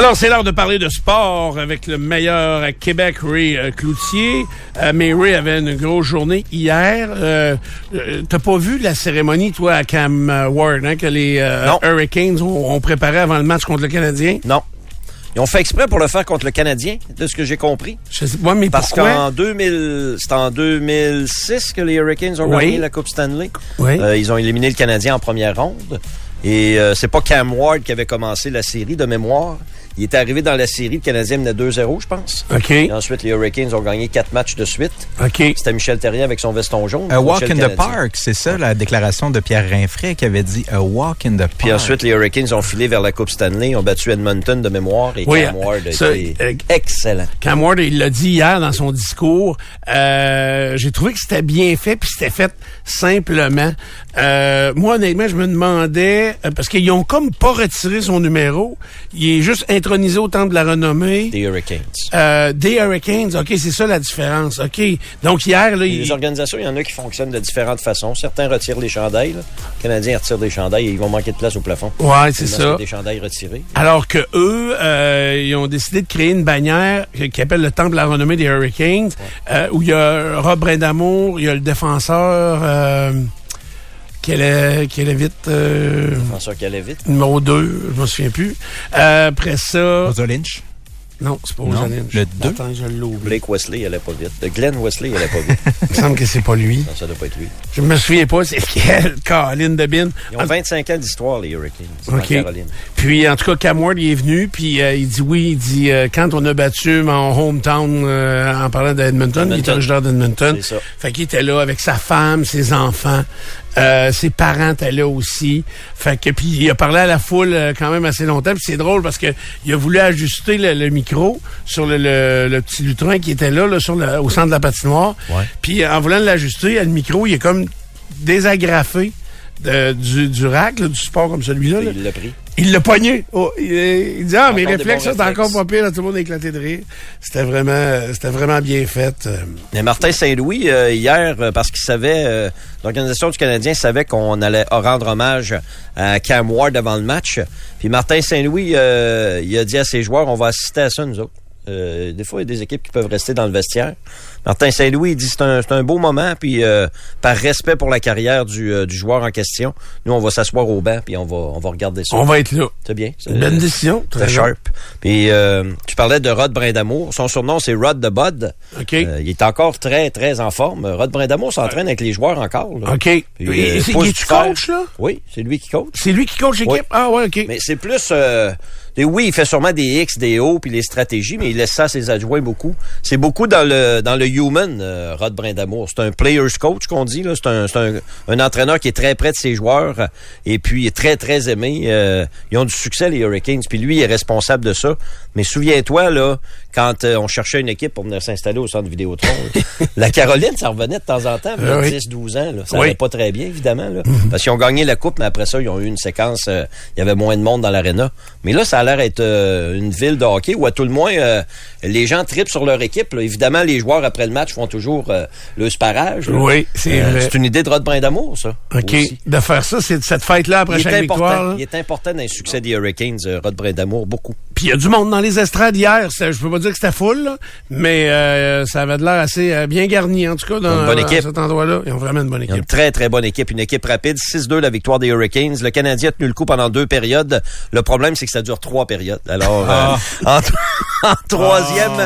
Alors, c'est l'heure de parler de sport avec le meilleur à Québec, Ray euh, Cloutier. Euh, mais Ray avait une grosse journée hier. Euh, T'as pas vu la cérémonie, toi, à Cam Ward, hein, que les. Hurricanes ont, ont préparé avant le match contre le Canadien? Non. Ils ont fait exprès pour le faire contre le Canadien, de ce que j'ai compris. Je sais pas, mais Parce qu'en 2000, c'est en 2006 que les Hurricanes ont Oui. gagné la Coupe Stanley. Oui. Ils ont éliminé le Canadien en première ronde. Et euh, c'est pas Cam Ward qui avait commencé la série de mémoire. Il était arrivé dans la série, le Canadien menait 2-0, je pense. OK, Et ensuite, les Hurricanes ont gagné quatre matchs de suite. OK. C'était Michel Terrien avec son veston jaune. A walk in le the park, c'est ça la déclaration de Pierre Rinfray qui avait dit A walk in the park. Puis ensuite, les Hurricanes ont filé vers la Coupe Stanley, ont battu Edmonton de mémoire et Oui, Cam Ward a ça, été euh, excellent. Cam Ward, il l'a dit hier dans son discours. Euh, J'ai trouvé que c'était bien fait, puis c'était fait simplement. Euh, moi, honnêtement, je me demandais, euh, parce qu'ils ont comme pas retiré son numéro, il est juste intronisé au temps de la renommée. Des Hurricanes. Euh, des Hurricanes, OK, c'est ça la différence. OK, donc hier, là, il... Les organisations, il y en a qui fonctionnent de différentes façons. Certains retirent les chandails. là. Les Canadiens retirent des chandails et ils vont manquer de place au plafond. Ouais, c'est ça. Des chandails retirés. Alors que eux, euh, ils ont décidé de créer une bannière qui appelle le Temple de la renommée des Hurricanes, euh, où il y a Rob Brindamour, il y a le défenseur qui allait, qui allait vite, euh, François qui allait vite. numéro 2, je me souviens plus. Euh, après ça, Rosa Lynch? non, c'est pas Non, Rosaline. le deux. Attends, je l'oublie. Blake Wesley, il allait pas vite. Glenn Wesley, il allait pas vite. Il me semble que c'est pas lui. non, ça doit pas être lui. Je me souviens pas, c'est quel Colin de Bin. Ils ont 25 ans d'histoire, les Hurricanes. OK. Caroline. Puis, en tout cas, Cam Ward, il est venu, puis euh, il dit oui, il dit, euh, quand on a battu mon hometown, euh, en parlant d'Edmonton, il était Edmonton. originaire d'Edmonton. C'est ça. Fait qu'il était là avec sa femme, ses enfants, euh, ses parents étaient là aussi. Fait que, puis il a parlé à la foule euh, quand même assez longtemps, puis c'est drôle parce que il a voulu ajuster le, le micro sur le, le- le petit lutrin qui était là, là sur le- au centre de la patinoire. Puis en voulant l'ajuster, le micro, il est comme désagrafé de- du, du rack, là, du support comme celui-là. là. Il l'a pris. Il l'a pogné. Oh, il, il dit ah mes réflexes sont encore pas pires. là, tout le monde a éclaté de rire. C'était vraiment, euh, c'était vraiment bien fait. euh. Mais Martin Saint-Louis, euh, hier, euh, parce qu'il savait, euh, l'organisation du Canadien savait qu'on allait rendre hommage à Cam Ward avant le match. Puis Martin Saint-Louis, euh, il a dit à ses joueurs, on va assister à ça, nous autres. Euh, des fois, il y a des équipes qui peuvent rester dans le vestiaire. Martin Saint-Louis, il dit c'est un, c'est un beau moment, puis euh, par respect pour la carrière du, euh, du joueur en question, nous, on va s'asseoir au banc, puis on va, on va regarder ça. On va être là. C'est bien. c'est- Une bonne décision. Très sharp. Puis euh, tu parlais de Rod Brindamour. Son surnom, c'est Rod de Bud. OK. Il est encore très, très en forme. Rod Brindamour s'entraîne avec les joueurs encore. là. OK. Puis, il- c'est- il fer. coach, là? Oui, c'est lui qui coach. C'est lui qui coach l'équipe? Oui. Ah ouais, OK. Mais c'est plus... oui, il fait sûrement des X, des O, puis les stratégies, mais il laisse ça à ses adjoints beaucoup. C'est beaucoup dans le dans le human, euh, Rod Brindamour. C'est un player's coach qu'on dit. C'est un, un, un entraîneur qui est très près de ses joueurs et puis est très, très aimé. Euh, ils ont du succès, les Hurricanes, puis lui il est responsable de ça. Mais souviens-toi, là, quand euh, on cherchait une équipe pour venir s'installer au centre Vidéotron, là, la Caroline, ça revenait de temps en temps, Ah oui. 10-12 ans. Là. Ça Oui. allait pas très bien, évidemment. Là, Parce qu'ils ont gagné la coupe, mais après ça, ils ont eu une séquence, il y avait moins de monde dans l'aréna. Mais là, ça a l'air d'être une ville de hockey où, à tout le moins, les gens tripent sur leur équipe. là. Évidemment, les joueurs, après le match, font toujours euh, le sparage. là. Oui, c'est Euh, c'est une idée de Rod Brindamour, ça. OK. aussi. De faire ça, c'est de cette fête-là après Il est, chaque victoire. là. il est important dans le succès des Hurricanes, euh, Rod Brindamour, beaucoup. Puis il y a du monde dans les estrades hier. Je peux pas dire que c'était full, là, mais euh, ça avait de l'air assez euh, bien garni, en tout cas, dans, Une bonne équipe. cet endroit-là. Ils ont vraiment une bonne ont une équipe. très, très bonne équipe. Une équipe rapide. 6-2, la victoire des Hurricanes. Le Canadien a tenu le coup pendant deux périodes. Le problème, c'est que ça dure trois périodes. Alors, euh, en, en troisième...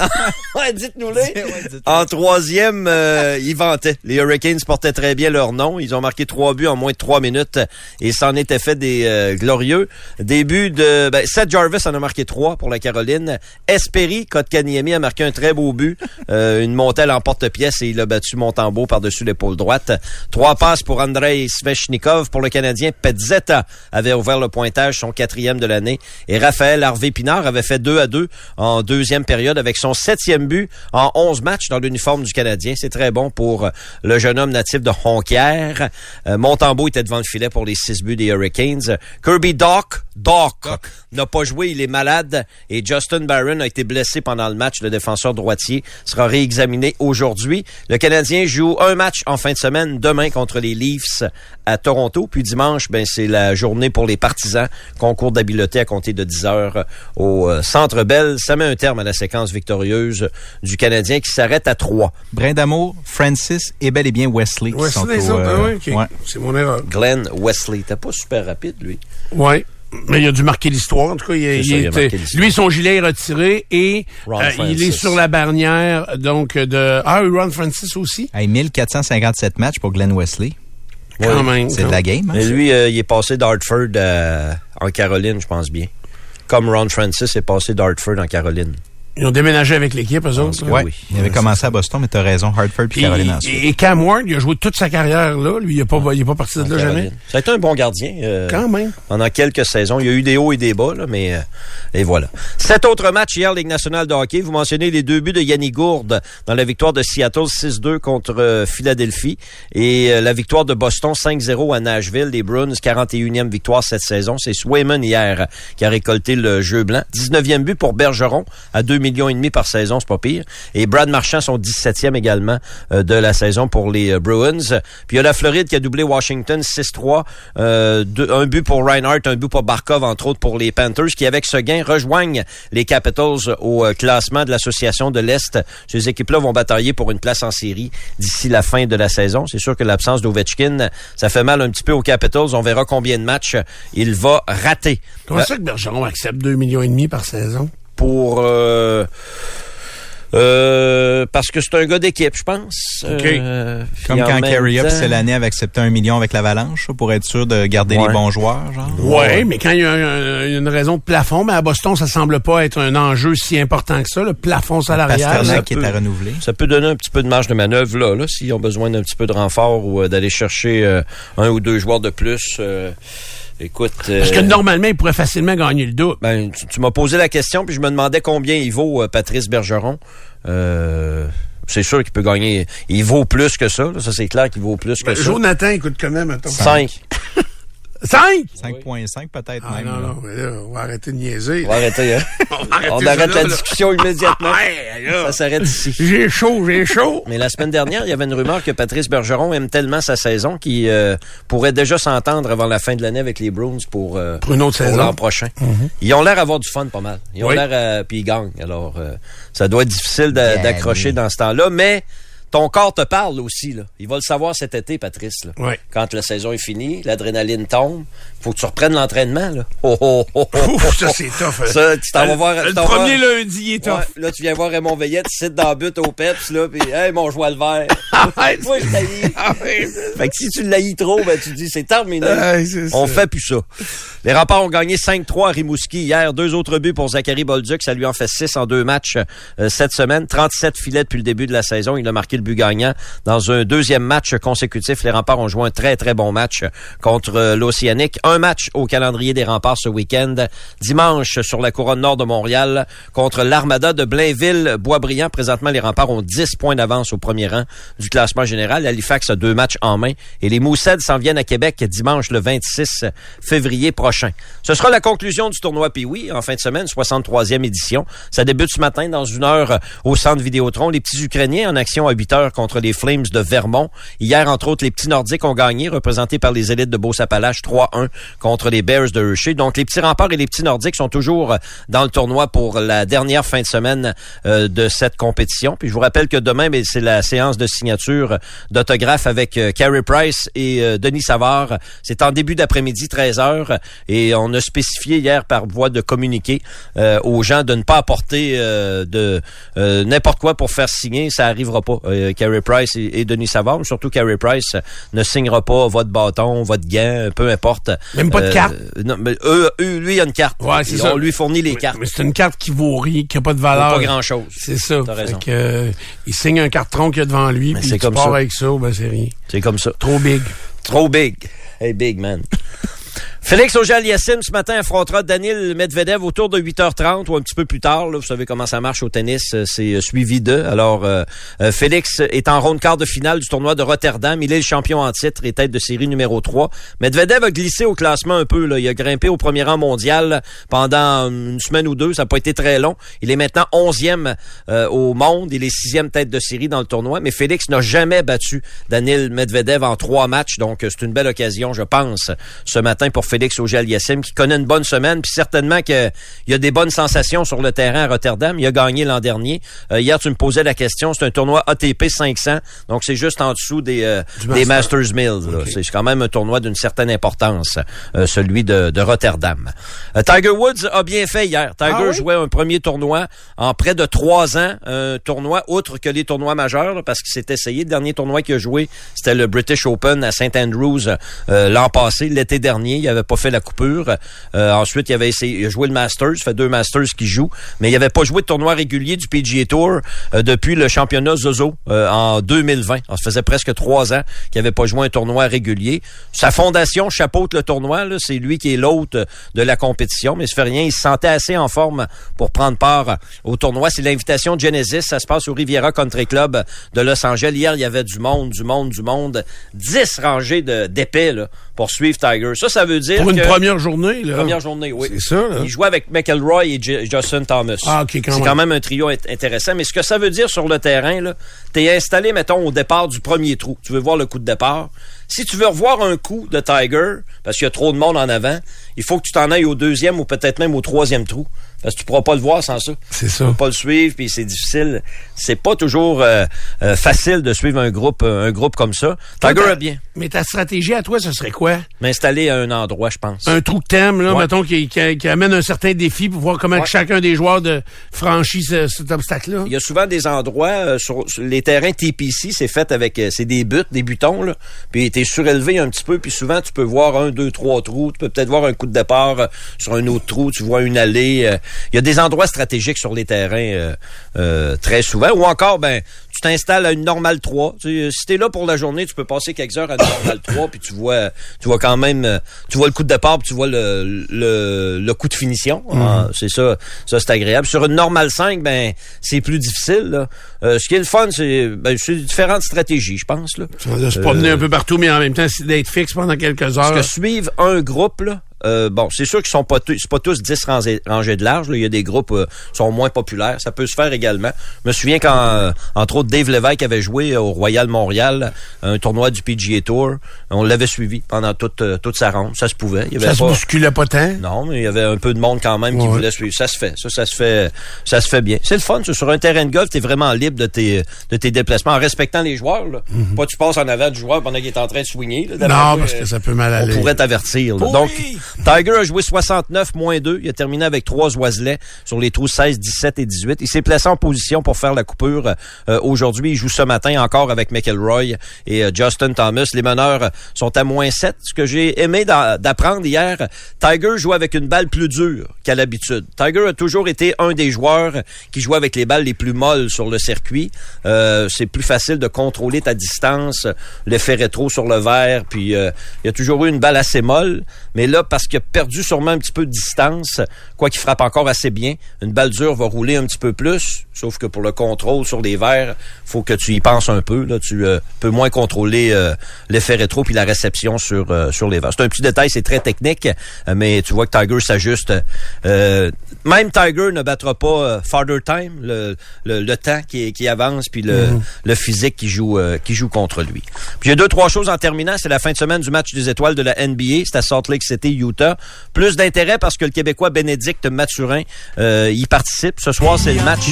ouais, dites-nous-les. En troisième, euh, ils vantaient. Les Hurricanes portaient très bien leur nom. Ils ont marqué trois buts en moins de trois minutes et s'en était fait des euh, glorieux. Début de... Ben, Seth Jarvis en a marqué trois pour la Caroline. Esperi, Kotkaniemi a marqué un très beau but. Euh, une montée à l'emporte-pièce et il a battu Montembeau par-dessus l'épaule droite. Trois passes pour Andrei Svechnikov. Pour le Canadien, Petzetta avait ouvert le pointage, son quatrième de l'année. Et Raphaël Harvey-Pinard avait fait 2 à 2 en deuxième période avec son septième but en 11 matchs dans l'uniforme du Canadien. C'est très bon pour euh, le jeune homme natif de Honquière. Euh, Montembeau était devant le filet pour les six buts des Hurricanes. Kirby Doc, Doc, n'a pas joué il est malade et Justin Barron a été blessé pendant le match. Le défenseur droitier sera réexaminé aujourd'hui. Le Canadien joue un match en fin de semaine demain contre les Leafs à Toronto. Puis dimanche, ben c'est la journée pour les partisans. Concours d'habileté à compter de 10 heures au euh, Centre Bell. Ça met un terme à la séquence victorieuse du Canadien qui s'arrête à 3. Brin d'amour, Francis et bel et bien Wesley. Wesley, euh, ouais, ouais. C'est mon erreur. Glenn Wesley. T'es pas super rapide, lui. Oui. Mais il a dû marquer l'histoire. En tout cas, il, C'est il ça, il a est, marqué euh, lui, son gilet est retiré et euh, il est sur la barnière donc de... Ah, oui, Ron Francis aussi? Hey, 1457 matchs pour Glenn Wesley. Quand même. C'est de la game. hein, Mais lui, euh, il est passé d'Hartford euh, en Caroline, je pense bien. Comme Ron Francis est passé d'Hartford en Caroline. Ils ont déménagé avec l'équipe, eux autres. oui. Il avait commencé à Boston, mais t'as raison, Hartford puis Caroline ensuite. et, et Cam Ward, il a joué toute sa carrière là. Lui, il n'est pas, il est pas parti de là jamais. Ça a été un bon gardien. euh, Quand même. pendant quelques saisons. Il y a eu des hauts et des bas, là, mais euh, et voilà. Sept autres matchs hier, Ligue nationale de hockey. Vous mentionnez les deux buts de Yannick Gourde dans la victoire de Seattle 6-2 contre euh, Philadelphie et euh, la victoire de Boston 5-0 à Nashville. Les Bruins, 41e victoire cette saison. C'est Swayman hier qui a récolté le jeu blanc. 19e but pour Bergeron à 2 millions et demi par saison, c'est pas pire. Et Brad Marchand, son 17e également euh, de la saison pour les euh, Bruins. Puis il y a la Floride qui a doublé Washington 6-3. Euh, un but pour Reinhardt, un but pour Barkov, entre autres pour les Panthers, qui avec ce gain rejoignent les Capitals au classement de l'Association de l'Est. Ces équipes-là vont batailler pour une place en série d'ici la fin de la saison. C'est sûr que l'absence d'Ovechkin, ça fait mal un petit peu aux Capitals. On verra combien de matchs il va rater. Comment Euh, ça que Bergeron accepte 2 millions et demi par saison? Pour euh, euh, parce que c'est un gars d'équipe, je pense. Euh, Comme quand Carey Up, c'est l'année avait accepté un million avec l'Avalanche pour être sûr de garder Ouais. les bons joueurs, genre. Ouais, mais quand il y a un- une raison de plafond, mais à Boston, ça semble pas être un enjeu si important que ça, le plafond salarial. Pasternak qui peut- est à renouveler. Ça peut donner un petit peu de marge de manœuvre là, là s'ils ont besoin d'un petit peu de renfort ou euh, d'aller chercher euh, un ou deux joueurs de plus. Euh, écoute, Parce que euh, normalement, il pourrait facilement gagner le double. ben, tu, tu m'as posé la question puis je me demandais combien il vaut euh, Patrice Bergeron. Euh, c'est sûr qu'il peut gagner. Il vaut plus que ça. là. Ça c'est clair qu'il vaut plus que Ben, ça. Jonathan, écoute comment, mettons? 5. 5? 5.5 peut-être Ah même. non, là. non, mais là, on va arrêter de niaiser. On va arrêter, hein? On va arrêter On arrête la là. discussion immédiatement. Ouais, là. Ça s'arrête ici. J'ai chaud, j'ai chaud. Mais la semaine dernière, il y avait une rumeur que Patrice Bergeron aime tellement sa saison qu'il euh, pourrait déjà s'entendre avant la fin de l'année avec les Bruins pour, euh, Pour une autre pour saison. l'an prochain. Ils ont l'air d'avoir du fun pas mal. Ils ont Oui. l'air euh, puis ils gagnent. Alors euh, ça doit être difficile d'accrocher dans ce temps-là, mais ton corps te parle aussi là. Il va le savoir cet été Patrice là. Ouais. Quand la saison est finie, l'adrénaline tombe, faut que tu reprennes l'entraînement là. Oh, oh, oh, oh, Ouf, ça, c'est tough. hein. Ça, tu t'en vas voir Le premier lundi, il est tough. Ouais, là, tu viens voir Raymond Veillette, tu sites dans le but au Peps, là, pis hey, mon joie le vert. Moi, je l'haïs. Ah. Fait que si tu l'haïs trop, ben, tu dis, c'est terminé. Ouais, c'est On ça. fait plus ça. Les remparts ont gagné 5-3 à Rimouski hier. Deux autres buts pour Zachary Bolduc. Ça lui en fait 6 en deux matchs euh, cette semaine. 37 filets depuis le début de la saison. Il a marqué le but gagnant dans un deuxième match consécutif. Les remparts ont joué un très, très bon match contre euh, l'Océanique. Un match au calendrier des remparts ce week-end. Dimanche sur la couronne nord de Montréal contre l'Armada de Blainville-Boisbriand. Présentement, les remparts ont 10 points d'avance au premier rang du classement général. Halifax a deux matchs en main. Et les Mousseds s'en viennent à Québec dimanche le 26 février prochain. Ce sera la conclusion du tournoi Pee-Wee en fin de semaine, 63e édition. Ça débute ce matin dans une heure au centre Vidéotron. Les petits Ukrainiens en action à 8 contre les Flames de Vermont. Hier, entre autres, les petits Nordiques ont gagné, représentés par les élites de Beauce-Appalaches, 3-1 contre les Bears de Hershey. Donc, les petits remparts et les petits Nordiques sont toujours dans le tournoi pour la dernière fin de semaine euh, de cette compétition. Puis, je vous rappelle que demain, c'est la séance de signature d'autographes avec euh, Carey Price et euh, Denis Savard. C'est en début d'après-midi, 13 heures, et on a spécifié hier par voie de communiqué euh, aux gens de ne pas apporter de n'importe quoi pour faire signer. Ça arrivera pas. Euh, Carey Price et, et Denis Savard, mais surtout Carey Price euh, ne signera pas votre bâton, votre gant, peu importe. Même pas de Euh, carte? Non, mais eux, eux, lui, il a une carte. Ouais, c'est ça. On lui fournit les Mais- cartes. Mais c'est une carte qui vaut rien, qui a pas de valeur. Pas grand-chose. C'est ça. T'as raison. que, euh, il signe un carton qu'il y a devant lui, puis comme pars ça. avec ça, ben c'est rien. C'est comme ça. Trop big. Trop big. Hey, big man. Félix Auger-Aliassime, ce matin, affrontera Daniel Medvedev autour de 8h30 ou un petit peu plus tard. Vous savez comment ça marche au tennis, euh, c'est euh, suivi d'eux. Alors, euh, Félix est en ronde quart de finale du tournoi de Rotterdam. Il est le champion en titre et tête de série numéro 3. Medvedev a glissé au classement un peu. Il a grimpé au premier rang mondial pendant une semaine ou deux. Ça n'a pas été très long. Il est maintenant 11e au monde. Il est sixième tête de série dans le tournoi. Mais Félix n'a jamais battu Daniel Medvedev en trois matchs. Donc, c'est une belle occasion, je pense, ce matin pour Félix Auger-Aliassime, qui connaît une bonne semaine, puis certainement qu'il y a des bonnes sensations sur le terrain à Rotterdam. Il a gagné l'an dernier. Euh, hier, tu me posais la question, c'est un tournoi ATP 500, donc c'est juste en dessous des, euh, des Masters Mills. C'est quand même un tournoi d'une certaine importance, euh, celui de, de Rotterdam. Tiger Woods a bien fait hier. Tiger ah jouait un premier tournoi en près de trois ans, un tournoi outre que les tournois majeurs, parce qu'il s'est essayé. Le dernier tournoi qu'il a joué, c'était le British Open à St. Andrews l'an passé, l'été dernier. Il avait pas fait la coupure. Euh, ensuite, il avait essayé, il a joué le Masters, fait deux Masters qui joue, mais il avait pas joué de tournoi régulier du PGA Tour euh, depuis le championnat Zozo euh, en 2020. Ça faisait presque trois ans qu'il avait pas joué un tournoi régulier. Sa fondation chapeaute le tournoi, c'est lui qui est l'hôte de la compétition, mais ça fait rien. Il se sentait assez en forme pour prendre part au tournoi. C'est l'invitation Genesis. Ça se passe au Riviera Country Club de Los Angeles. Hier, il y avait du monde, du monde, du monde. Dix rangées d'épais pour suivre Tiger. Ça, ça veut dire pour une première journée, là. Première journée, oui. C'est ça, là. Il jouait avec McElroy et Justin Thomas. Ah, OK, quand C'est quand même un trio intéressant. Mais ce que ça veut dire sur le terrain, là, t'es installé, mettons, au départ du premier trou. Tu veux voir le coup de départ. Si tu veux revoir un coup de Tiger, parce qu'il y a trop de monde en avant, il faut que tu t'en ailles au deuxième ou peut-être même au troisième trou. Parce que tu pourras pas le voir sans ça. C'est ça. Tu peux pas le suivre, puis c'est difficile. C'est pas toujours euh, euh, facile de suivre un groupe, euh, un groupe comme ça. Tiger a bien. Mais ta stratégie à toi, ce serait quoi? M'installer à un endroit, je pense. Un trou que t'aimes, là, mettons, qui, qui, amène un certain défi pour voir comment chacun des joueurs de franchit cet obstacle-là. Il y a souvent des endroits sur, les terrains TPC, c'est fait avec c'est des buts, des butons, là. Puis t'es surélevé un petit peu, puis souvent tu peux voir un, deux, trois trous. Tu peux peut-être voir un coup de départ sur un autre trou. Tu vois une allée il y a des endroits stratégiques sur les terrains euh, euh, très souvent. Ou encore, ben, tu t'installes à une normale 3. Tu, si t'es là pour la journée, tu peux passer quelques heures à une normale 3, puis tu vois, tu vois quand même, tu vois le coup de départ, puis tu vois le, le, coup de finition. Mhm. Ah, c'est ça, ça c'est agréable. Sur une normale 5, ben, c'est plus difficile. Euh, ce qui est le fun, c'est ben, différentes stratégies, je pense. Là. De se promener un peu partout, mais en même temps, d'être fixe pendant quelques heures. Parce que suivre un groupe, là, euh, bon, c'est sûr qu'ils sont pas, c'est pas tous 10 rangées, de large. Il y a des groupes euh, sont moins populaires. Ça peut se faire également. Je me souviens quand, euh, entre autres, Dave Lévesque avait joué au Royal Montréal, un tournoi du PGA Tour. On l'avait suivi pendant toute, toute sa ronde. Ça se pouvait. Il y avait ça se bousculait pas tant? Non, mais il y avait un peu de monde quand même qui voulait suivre. Ça se fait. Ça, ça se fait, ça se fait bien. C'est le fun. Sur un terrain de golf, t'es vraiment libre de tes, de tes déplacements en respectant les joueurs. Là. Mm-hmm. Pas tu passes en avant du joueur pendant qu'il est en train de swinger. non, parce que ça peut mal aller. On pourrait t'avertir. Donc, Tiger a joué 69 moins 2. Il a terminé avec trois oiselets sur les trous 16, 17 et 18. Il s'est placé en position pour faire la coupure euh, aujourd'hui. Il joue ce matin encore avec McElroy et euh, Justin Thomas. Les meneurs sont à moins 7. Ce que j'ai aimé d'apprendre hier, Tiger joue avec une balle plus dure qu'à l'habitude. Tiger a toujours été un des joueurs qui joue avec les balles les plus molles sur le circuit. Euh, c'est plus facile de contrôler ta distance, l'effet rétro sur le verre, puis il a toujours eu une balle assez molle. Mais là, qu'il a perdu sûrement un petit peu de distance, quoi qu'il frappe encore assez bien, une balle dure va rouler un petit peu plus, sauf que pour le contrôle sur les verres, faut que tu y penses un peu. Là, tu euh, peux moins contrôler euh, l'effet rétro puis la réception sur euh, sur les verres. C'est un petit détail, c'est très technique, mais tu vois que Tiger s'ajuste. même Tiger ne battra pas Farther Time, le, le, temps qui, qui, avance puis le, mm-hmm. le physique qui joue qui joue contre lui. Puis il y a deux trois choses en terminant, c'est la fin de semaine du match des étoiles de la NBA, c'est à Salt Lake City, Plus d'intérêt parce que le Québécois Bénédicte Mathurin euh, y participe. Ce soir, c'est le match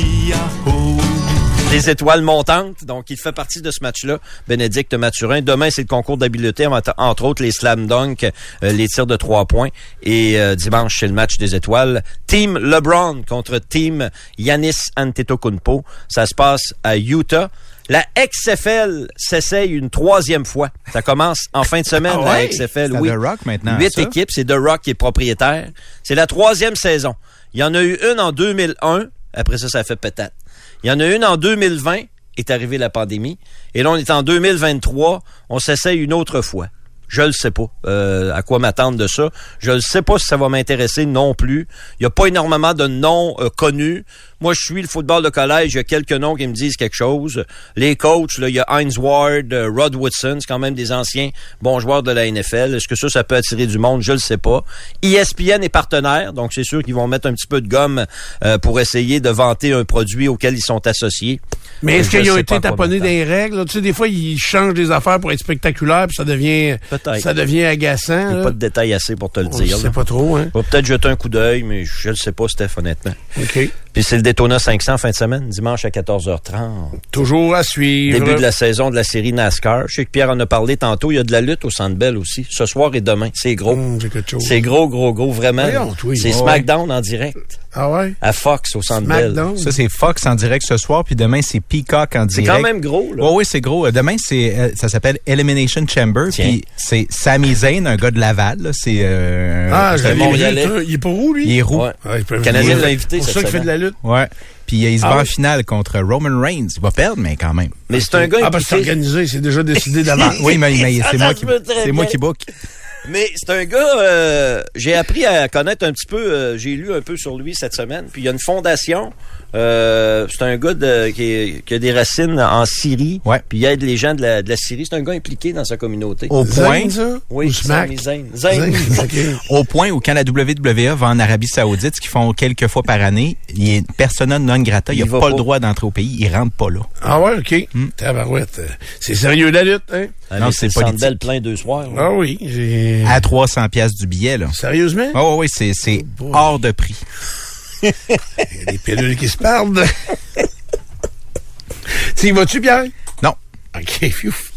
des étoiles montantes. Donc, il fait partie de ce match-là, Bénédicte Mathurin. Demain, c'est le concours d'habileté, entre autres les slam dunk, euh, les tirs de trois points. Et euh, dimanche, c'est le match des étoiles. Team LeBron contre Team Yanis Antetokounmpo. Ça se passe à Utah. La XFL s'essaye une troisième fois. Ça commence en fin de semaine, ah la XFL. Oui. The Rock maintenant. Huit équipes, c'est The Rock qui est propriétaire. C'est la troisième saison. Il y en a eu une en 2001. Après ça, ça fait peut-être. Il y en a une en 2020. Est arrivée la pandémie. Et là, on est en 2023. On s'essaye une autre fois. Je le sais pas. Euh, à quoi m'attendre de ça? Je ne sais pas si ça va m'intéresser non plus. Il n'y a pas énormément de noms euh, connus. Moi, je suis le football de collège. Il y a quelques noms qui me disent quelque chose. Les coachs, là, il y a Heinz Ward, euh, Rod Woodson, c'est quand même des anciens bons joueurs de la NFL. Est-ce que ça, ça peut attirer du monde? Je le sais pas. ESPN est partenaire, donc c'est sûr qu'ils vont mettre un petit peu de gomme euh, pour essayer de vanter un produit auquel ils sont associés. Mais est-ce Je qu'ils ont sais été taponnés des règles? Tu sais, des fois, ils changent des affaires pour être spectaculaires, puis ça devient, ça devient agaçant. Il n'y a pas de détails assez pour te le On dire. sait là. pas trop, hein? Peut-être jeter un coup d'œil, mais je le sais pas, Steph, honnêtement. OK. Puis c'est le Daytona 500 fin de semaine, dimanche à 14h30. Toujours à suivre. Début de la saison de la série NASCAR. Je sais que Pierre en a parlé tantôt. Il y a de la lutte au Centre Bell aussi. Ce soir et demain. C'est gros. Hum. C'est gros, gros, gros, vraiment. Toi. C'est. SmackDown en direct. Ah ouais? À Fox au Centre Bell. Ça, c'est Fox en direct ce soir, puis demain, c'est Peacock en C'est direct. quand même gros, là. Oui, oui, c'est gros. Euh, Demain, c'est euh, ça s'appelle Elimination Chamber. Tiens. Puis c'est Sami Zayn, un gars de Laval. là. C'est euh, Ah, un- c'est Montréalais. Il est pas où, lui? il est roux. Ouais. Ah, il peut- Le Canadien l'a invité C'est ça qu'il fait de la lutte. Ouais. Puis il se Ah bat en ouais? finale contre Roman Reigns. Il va perdre, mais quand même. Mais c'est un gars Ah, parce que c'est organisé, c'est déjà décidé d'avance. Oui, mais, mais c'est moi qui c'est moi qui book. Mais c'est un gars, euh, j'ai appris à connaître un petit peu, euh, j'ai lu un peu sur lui cette semaine. Puis il y a une fondation, euh, c'est un gars de- qui, est- qui a des racines en Syrie. Ouais. Puis il aide les gens de la, de la Syrie. C'est un gars impliqué dans sa communauté. Au point, Zayn, ça? Oui, Zayn. Zayn. Au point où quand la WWE va en Arabie Saoudite, ce qu'ils font quelques fois par année, il est persona non grata, il n'a pas, pas. le droit d'entrer au pays, il rentre pas là. Ah ouais, OK. Hmm. Tabarouette. C'est sérieux la lutte, hein? Ah, Non, c'est. Bell plein deux soirs. Ah oui, j'ai... À 300 pièces du billet là. Sérieusement? Ah oui, oui, c'est Oh hors de prix. Il y a des pilules qui se perdent. tu y vas-tu, Pierre? Non. OK, fiouf.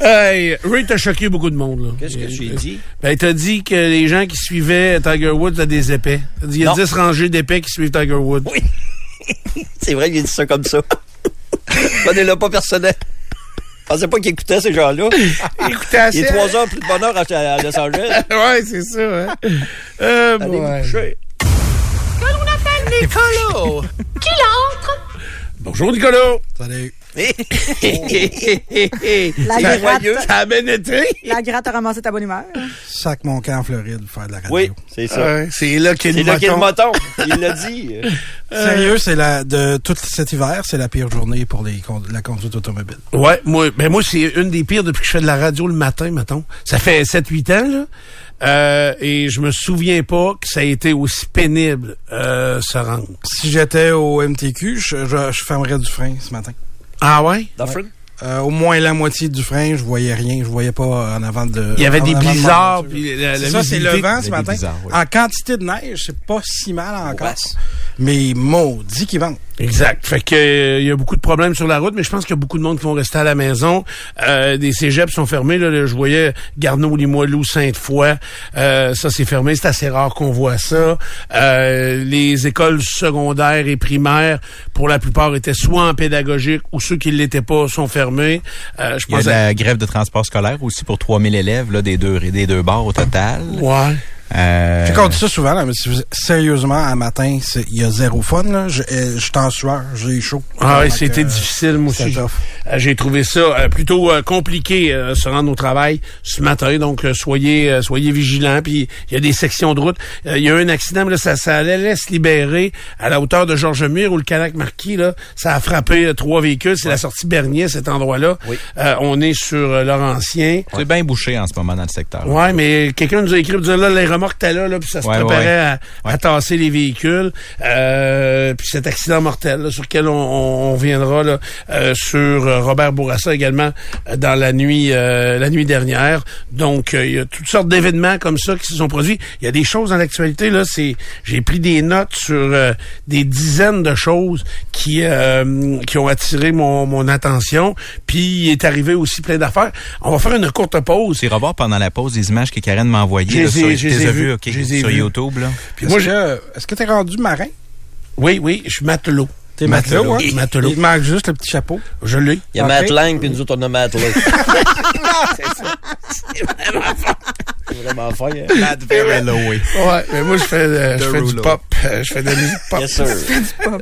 Hey, Ray t'a choqué beaucoup de monde, là. Qu'est-ce que j'ai dit? Ben, t'as dit que les gens qui suivaient Tiger Woods avaient des épais. T'as dit, il y a Non. 10 rangées d'épais qui suivent Tiger Woods. Oui. C'est vrai qu'il a dit ça comme ça. Prenez-le pas personnel. Je pensais pas qu'il écoutait ces gens-là. Écoutez assez. Il est trois heures plus de bonheur à, à Los Angeles. ouais, c'est ça, hein. Euh, Allez vous boy. coucher. Bonjour, Nicolas. Salut. La gratte. Ça a bien été. la gratte a ramassé ta bonne humeur. Sac mon camp en Floride pour faire de la radio. Oui, c'est ça. Ouais, c'est là qu'il y C'est a là qu'il y a le moton. Il l'a dit. Sérieux, c'est la de tout cet hiver, c'est la pire journée pour les la conduite automobile. Ouais, moi, ben moi c'est une des pires depuis que je fais de la radio le matin, mettons. Ça fait 7-8 ans, là. Euh, et je me souviens pas que ça a été aussi pénible, euh, se rendre. Si j'étais au MTQ, je, je, je fermerais du frein ce matin. Ah ouais? Dufferin? Euh, au moins la moitié du frein, je voyais rien, je voyais pas en avant de. Il y avait des blizzards, puis la, ça, c'est le vent ce matin. oui. En quantité de neige, c'est pas si mal encore. basse. Mais maudit qu'ils vendent. Exact. Fait que euh, il y a beaucoup de problèmes sur la route, mais je pense qu'il y a beaucoup de monde qui vont rester à la maison. Euh, des cégeps sont fermés. Là, Là, je voyais Garneau, Limoilou, Sainte-Foy. Euh, ça, c'est fermé. C'est assez rare qu'on voit ça. Euh, les écoles secondaires et primaires, pour la plupart, étaient soit en pédagogique ou ceux qui ne l'étaient pas sont fermés. Euh, je Il y a à... la grève de transport scolaire aussi pour 3000 élèves là, des deux des deux bars au total. Ouais. Euh, Puis qu'on dit ça souvent, là, mais sérieusement, un matin, il y a zéro fun. Là. Je, euh, je suis en sueur, j'ai chaud. Ah oui, c'était euh, difficile, moi aussi. Euh, J'ai trouvé ça euh, plutôt euh, compliqué se rendre au travail ce matin. Donc soyez soyez vigilants. Puis il y a des sections de route. Il y a eu un accident, mais là, ça, ça allait se libérer à la hauteur de Georges Mire où le Canac Marquis, là, ça a frappé trois véhicules. C'est la sortie Bernier, cet endroit-là. Oui. Euh, on est sur Laurentien. c'est bien bouché en ce moment dans le secteur. Ouais, mais quelqu'un nous a écrit pour dire là, les remorques étaient là, là puis ça se préparait. À, à tasser les véhicules. Euh, puis cet accident mortel là, sur lequel on, on, on viendra là, euh, sur Robert Bourassa également euh, dans la nuit euh, la nuit dernière. Donc euh, il y a toutes sortes d'événements comme ça qui se sont produits. Il y a des choses dans l'actualité là. C'est j'ai pris des notes sur euh, des dizaines de choses qui euh, qui ont attiré mon, mon attention. Puis il est arrivé aussi plein d'affaires. On va faire une courte pause. C'est revoir pendant la pause des images que Karen m'a envoyées sur, sur. YouTube là. Puis Moi, est-ce que est-ce que t'es rendu marin? Oui, oui, je suis matelot. T'es matelot, hein? Matelot. Il manque juste le petit chapeau. Je l'ai. Il y a. Matt Lang, puis nous autres, on a Matt Lang. C'est vraiment fort. hein? Matt Vereloway. Ouais, mais moi, je fais, euh, je fais du pop. Euh, Je fais de la musique pop. Yes, sir.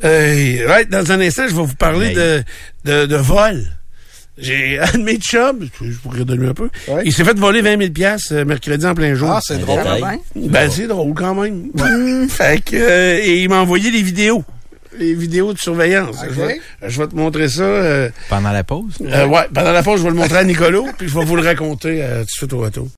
Euh, right, dans un instant, je vais vous parler de, de, de vol. J'ai un de mes chums, je pourrais donner un peu, Ouais. il s'est fait voler 20 000 piastres, euh, mercredi en plein jour. Ah, c'est Un drôle. Ouais. Ben, c'est drôle quand même. fait que, euh, et il m'a envoyé les vidéos. Les vidéos de surveillance. Je, vais, je vais te montrer ça. Euh, Pendant la pause? euh, ouais, pendant la pause, je vais le montrer à Nicolas, puis je vais vous le raconter euh, tout de suite au retour.